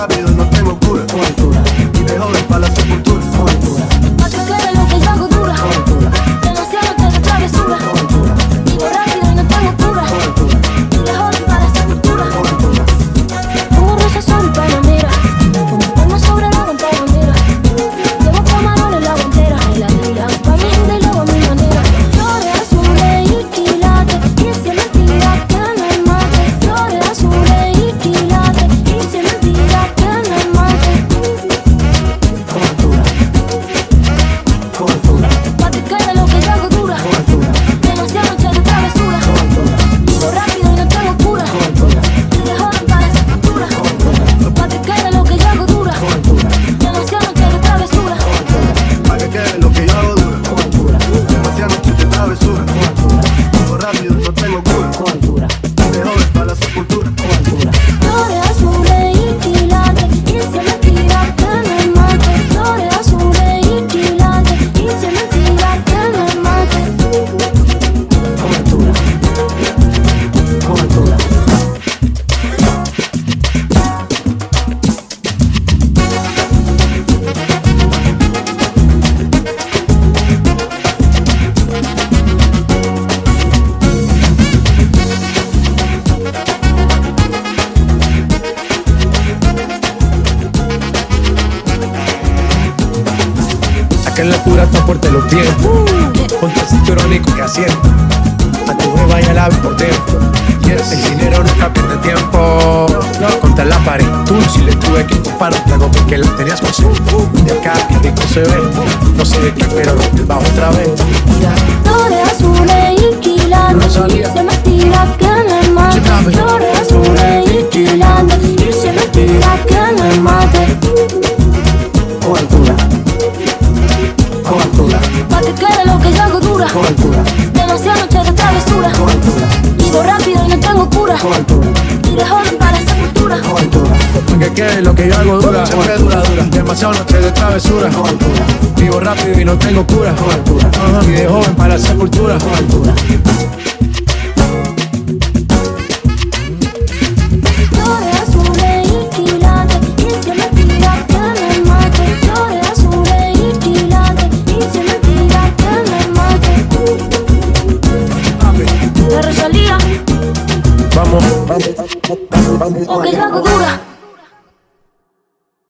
I'll be azul. La altura está fuerte los pies. Ponte el cinturón y que asiento. A tu jeva y al ave por dentro. Yes. El dinero nunca pierde tiempo. Contra la pared, tú si le tuve que comprar trago porque la tenías con sed. De acá y rico se ve. No sé de qué, pero el bajo otra vez. Flores azules inquilando Rosalía. Se me altura. Vivo rápido y no tengo cura de joven para esa cultura Con altura. Que quede lo que yo hago dura, siempre dura, dura. Demasiado noche de travesura. Vivo rápido y no tengo cura. Y de joven para la sepultura. La Rosalía Vamos, vamos, vamos, vamos. O que yo hago dura